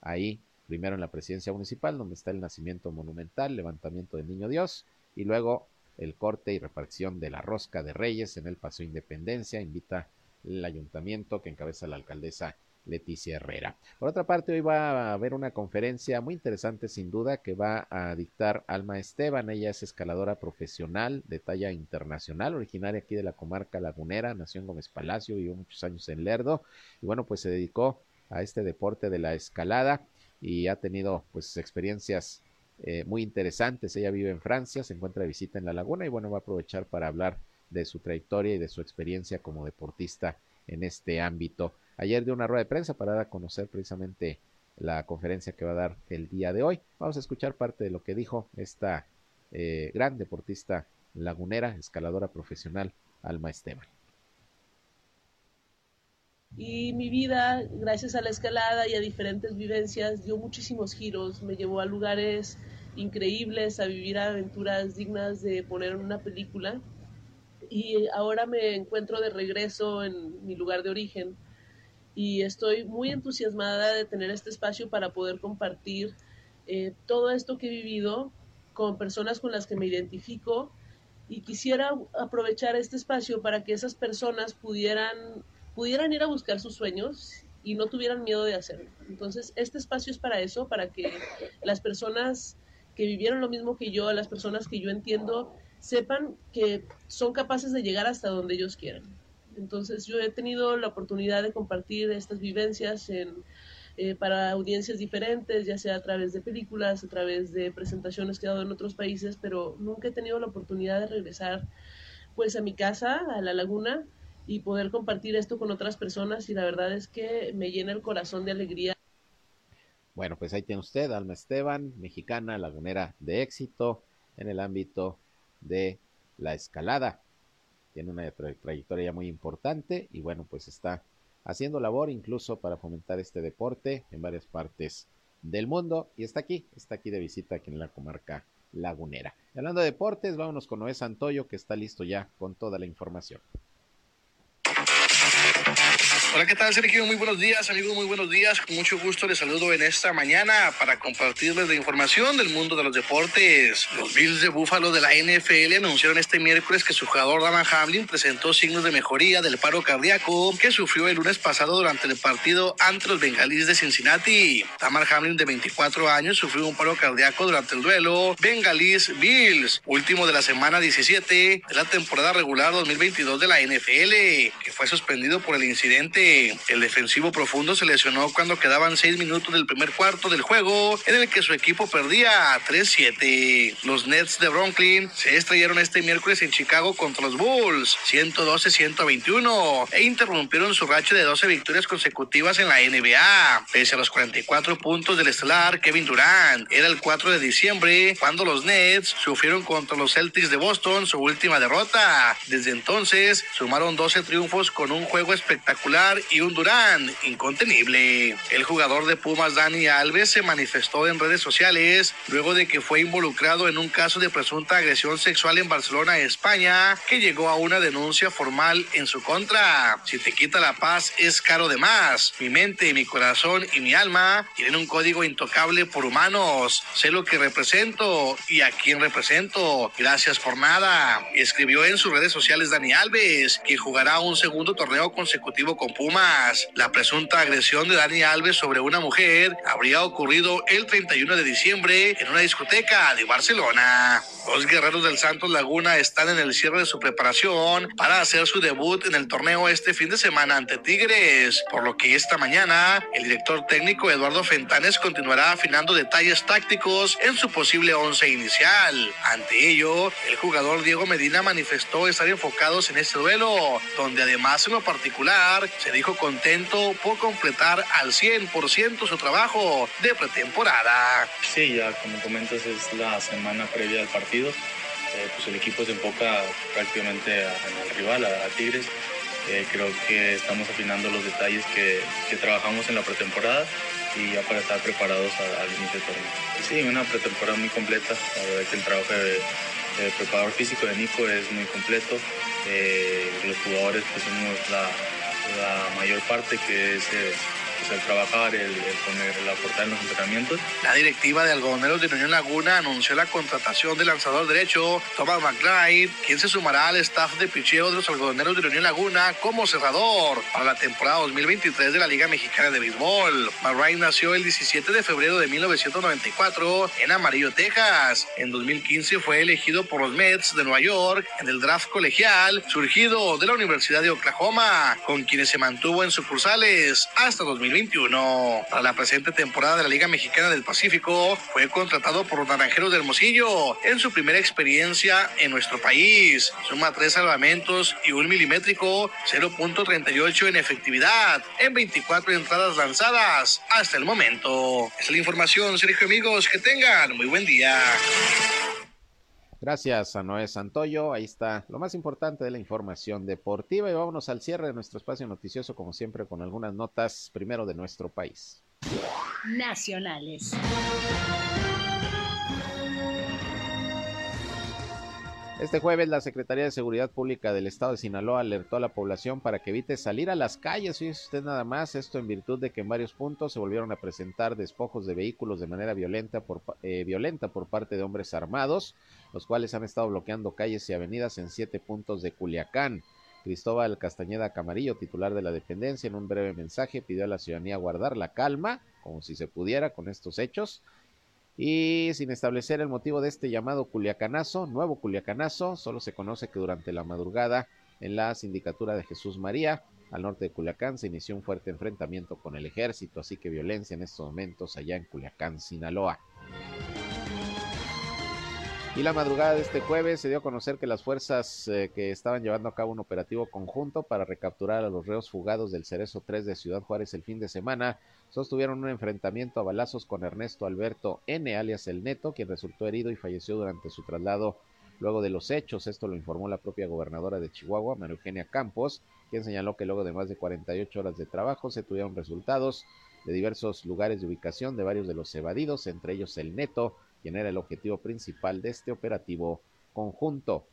ahí primero en la presidencia municipal, donde está el nacimiento monumental, levantamiento del Niño Dios, y luego el corte y repartición de la rosca de Reyes en el Paseo Independencia. Invita el ayuntamiento que encabeza la alcaldesa Leticia Herrera. Por otra parte, hoy va a haber una conferencia muy interesante, sin duda, que va a dictar Alma Esteban. Ella es escaladora profesional de talla internacional, originaria aquí de la comarca lagunera, nació en Gómez Palacio, vivió muchos años en Lerdo, y bueno, pues se dedicó a este deporte de la escalada y ha tenido pues experiencias eh, muy interesantes. Ella vive en Francia, se encuentra de visita en la laguna y bueno, va a aprovechar para hablar de su trayectoria y de su experiencia como deportista en este ámbito. Ayer dio una rueda de prensa para dar a conocer precisamente la conferencia que va a dar el día de hoy. Vamos a escuchar parte de lo que dijo esta eh, gran deportista lagunera, escaladora profesional, Alma Esteban y mi vida, gracias a la escalada y a diferentes vivencias, dio muchísimos giros, me llevó a lugares increíbles, a vivir aventuras dignas de poner en una película y ahora me encuentro de regreso en mi lugar de origen y estoy muy entusiasmada de tener este espacio para poder compartir eh, todo esto que he vivido con personas con las que me identifico y quisiera aprovechar este espacio para que esas personas pudieran pudieran ir a buscar sus sueños y no tuvieran miedo de hacerlo. Entonces, este espacio es para eso, para que las personas que vivieron lo mismo que yo, las personas que yo entiendo, sepan que son capaces de llegar hasta donde ellos quieran. Entonces, yo he tenido la oportunidad de compartir estas vivencias en, eh, para audiencias diferentes, ya sea a través de películas, a través de presentaciones que he dado en otros países, pero nunca he tenido la oportunidad de regresar pues a mi casa, a la laguna, y poder compartir esto con otras personas y la verdad es que me llena el corazón de alegría. Bueno, pues ahí tiene usted, Alma Esteban, mexicana, lagunera de éxito en el ámbito de la escalada. Tiene una trayectoria muy importante y bueno, pues está haciendo labor incluso para fomentar este deporte en varias partes del mundo y está aquí, está aquí de visita aquí en la comarca lagunera. hablando de deportes, vámonos con Noé Santoyo que está listo ya con toda la información. Hola, ¿qué tal, Sergio? Muy buenos días, amigos, muy buenos días. Con mucho gusto les saludo en esta mañana para compartirles la información del mundo de los deportes. Los Bills de Búfalo de la NFL anunciaron este miércoles que su jugador Damon Hamlin presentó signos de mejoría del paro cardíaco que sufrió el lunes pasado durante el partido ante los Bengalíes de Cincinnati. Damon Hamlin, de 24 años, sufrió un paro cardíaco durante el duelo Bengalís Bills, último de la semana 17 de la temporada regular 2022 de la NFL, que fue suspendido por el incidente el defensivo profundo se lesionó cuando quedaban seis minutos del primer cuarto del juego, en el que su equipo perdía 3-7. Los Nets de Brooklyn se estrellaron este miércoles en Chicago contra los Bulls, 112-121, e interrumpieron su racha de 12 victorias consecutivas en la NBA. Pese a los 44 puntos del estelar Kevin Durant, era el 4 de diciembre cuando los Nets sufrieron contra los Celtics de Boston su última derrota. Desde entonces sumaron 12 triunfos con un juego espectacular y un Durán incontenible. El jugador de Pumas Dani Alves se manifestó en redes sociales luego de que fue involucrado en un caso de presunta agresión sexual en Barcelona, España, que llegó a una denuncia formal en su contra. Si te quita la paz es caro de más. Mi mente, mi corazón y mi alma tienen un código intocable por humanos. Sé lo que represento y a quién represento. Gracias por nada. Escribió en sus redes sociales Dani Alves, que jugará un segundo torneo consecutivo con Pumas. La presunta agresión de Dani Alves sobre una mujer habría ocurrido el 31 de diciembre en una discoteca de Barcelona. Los guerreros del Santos Laguna están en el cierre de su preparación para hacer su debut en el torneo este fin de semana ante Tigres, por lo que esta mañana el director técnico Eduardo Fentanes continuará afinando detalles tácticos en su posible once inicial. Ante ello, el jugador Diego Medina manifestó estar enfocados en este duelo, donde además en lo particular se dijo contento por completar al 100% su trabajo de pretemporada. Sí, ya como comentas es la semana previa al partido. Eh, pues el equipo se enfoca prácticamente en el rival, a, Tigres. Eh, creo que estamos afinando los detalles que, trabajamos en la pretemporada y ya para estar preparados al inicio del torneo. Sí, una pretemporada muy completa. La verdad que el trabajo de, preparador físico de Nico es muy completo. Eh, los jugadores somos la, la mayor parte que es el trabajar, el, poner, el aportar en los entrenamientos. La directiva de Algodoneros de Unión Laguna anunció la contratación del lanzador derecho Thomas McKnight, quien se sumará al staff de picheo de los Algodoneros de Unión Laguna como cerrador para la temporada 2023 de la Liga Mexicana de Béisbol. McKnight nació el 17 de febrero de 1994 en Amarillo, Texas. En 2015 fue elegido por los Mets de Nueva York en el draft colegial surgido de la Universidad de Oklahoma, con quienes se mantuvo en sucursales hasta 2020. 2021. Para la presente temporada de la Liga Mexicana del Pacífico, fue contratado por los Naranjeros del Hermosillo en su primera experiencia en nuestro país. Suma tres salvamentos y un milimétrico, 0.38 en efectividad, en 24 entradas lanzadas hasta el momento. es la información, Sergio amigos, que tengan muy buen día. Gracias a Noé Santoyo. Ahí está lo más importante de la información deportiva. Y vámonos al cierre de nuestro espacio noticioso, como siempre, con algunas notas primero de nuestro país. Nacionales. Este jueves la Secretaría de Seguridad Pública del Estado de Sinaloa alertó a la población para que evite salir a las calles, fíjese usted nada más, esto en virtud de que en varios puntos se volvieron a presentar despojos de vehículos de manera violenta por, eh, violenta por parte de hombres armados, los cuales han estado bloqueando calles y avenidas en siete puntos de Culiacán. Cristóbal Castañeda Camarillo, titular de la dependencia, en un breve mensaje pidió a la ciudadanía guardar la calma, como si se pudiera, con estos hechos, y sin establecer el motivo de este llamado Culiacanazo, nuevo Culiacanazo, solo se conoce que durante la madrugada en la sindicatura de Jesús María, al norte de Culiacán, se inició un fuerte enfrentamiento con el ejército, así que violencia en estos momentos allá en Culiacán, Sinaloa. Y la madrugada de este jueves se dio a conocer que las fuerzas eh, que estaban llevando a cabo un operativo conjunto para recapturar a los reos fugados del Cerezo 3 de Ciudad Juárez el fin de semana sostuvieron un enfrentamiento a balazos con Ernesto Alberto N, alias El Neto, quien resultó herido y falleció durante su traslado luego de los hechos. Esto lo informó la propia gobernadora de Chihuahua, María Eugenia Campos, quien señaló que luego de más de 48 horas de trabajo se tuvieron resultados de diversos lugares de ubicación de varios de los evadidos, entre ellos el Neto, quien era el objetivo principal de este operativo conjunto.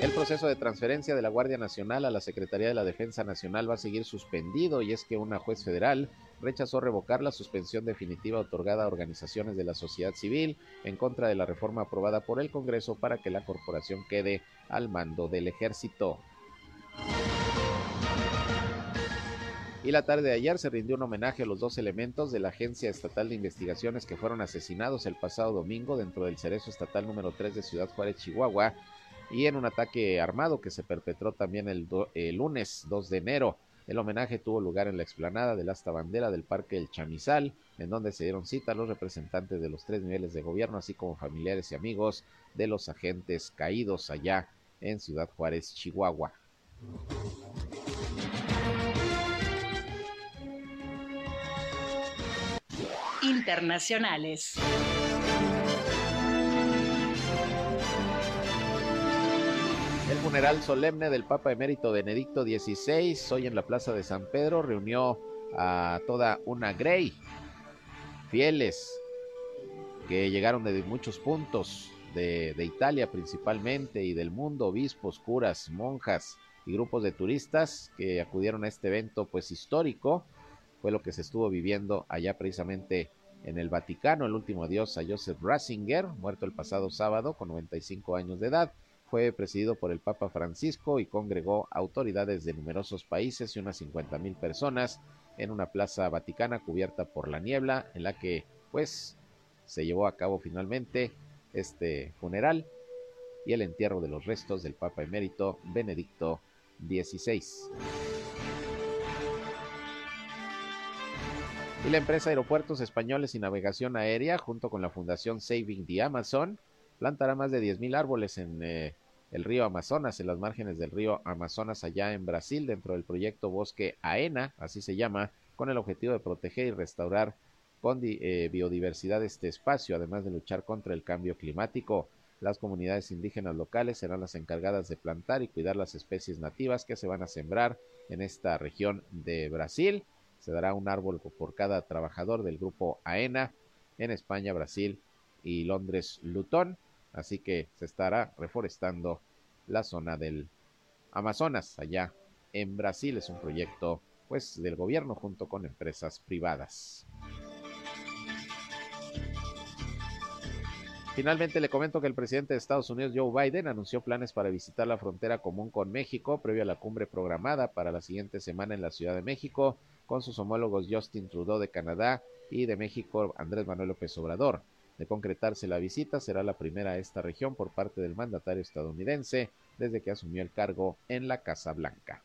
El proceso de transferencia de la Guardia Nacional a la Secretaría de la Defensa Nacional va a seguir suspendido y es que una juez federal rechazó revocar la suspensión definitiva otorgada a organizaciones de la sociedad civil en contra de la reforma aprobada por el Congreso para que la corporación quede al mando del ejército. Y la tarde de ayer se rindió un homenaje a los dos elementos de la Agencia Estatal de Investigaciones que fueron asesinados el pasado domingo dentro del Cerezo Estatal número 3 de Ciudad Juárez, Chihuahua, y en un ataque armado que se perpetró también el, lunes 2 de enero. El homenaje tuvo lugar en la explanada del asta bandera del Parque El Chamizal, en donde se dieron cita los representantes de los tres niveles de gobierno, así como familiares y amigos de los agentes caídos allá en Ciudad Juárez, Chihuahua. Internacionales. El funeral solemne del Papa Emérito Benedicto XVI, hoy en la Plaza de San Pedro, reunió a toda una Grey, fieles, que llegaron de muchos puntos de, de Italia principalmente y del mundo, obispos, curas, monjas y grupos de turistas que acudieron a este evento pues histórico. Fue lo que se estuvo viviendo allá precisamente en el Vaticano, el último adiós a Joseph Ratzinger, muerto el pasado sábado con 95 años de edad. Fue presidido por el Papa Francisco y congregó autoridades de numerosos países y unas 50 mil personas en una plaza vaticana cubierta por la niebla, en la que pues se llevó a cabo finalmente este funeral y el entierro de los restos del Papa emérito Benedicto XVI. Y la empresa Aeropuertos Españoles y Navegación Aérea, junto con la Fundación Saving the Amazon, plantará más de 10.000 árboles en eh, el río Amazonas, en las márgenes del río Amazonas allá en Brasil, dentro del proyecto Bosque AENA, así se llama, con el objetivo de proteger y restaurar con eh, biodiversidad este espacio, además de luchar contra el cambio climático. Las comunidades indígenas locales serán las encargadas de plantar y cuidar las especies nativas que se van a sembrar en esta región de Brasil. Se dará un árbol por cada trabajador del grupo AENA en España, Brasil y Londres Lutón. Así que se estará reforestando la zona del Amazonas allá en Brasil. Es un proyecto pues del gobierno junto con empresas privadas. Finalmente le comento que el presidente de Estados Unidos, Joe Biden, anunció planes para visitar la frontera común con México previo a la cumbre programada para la siguiente semana en la Ciudad de México con sus homólogos Justin Trudeau de Canadá y de México Andrés Manuel López Obrador. De concretarse la visita, será la primera a esta región por parte del mandatario estadounidense desde que asumió el cargo en la Casa Blanca.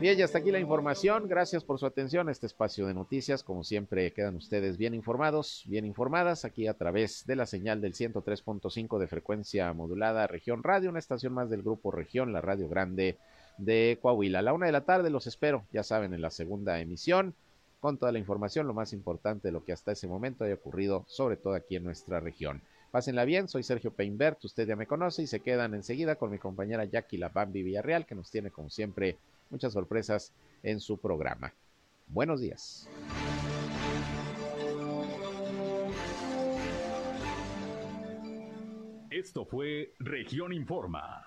Bien, y hasta aquí la información. Gracias por su atención a este espacio de noticias. Como siempre, quedan ustedes bien informados, bien informadas aquí a través de la señal del 103.5 de frecuencia modulada Región Radio, una estación más del Grupo Región, la Radio Grande de Coahuila. A la una de la tarde los espero, ya saben, en la segunda emisión con toda la información, lo más importante de lo que hasta ese momento haya ocurrido, sobre todo aquí en nuestra región. Pásenla bien, soy Sergio Peinbert, usted ya me conoce y se quedan enseguida con mi compañera Jackie La Bambi Villarreal, que nos tiene como siempre muchas sorpresas en su programa. Buenos días. Esto fue Región Informa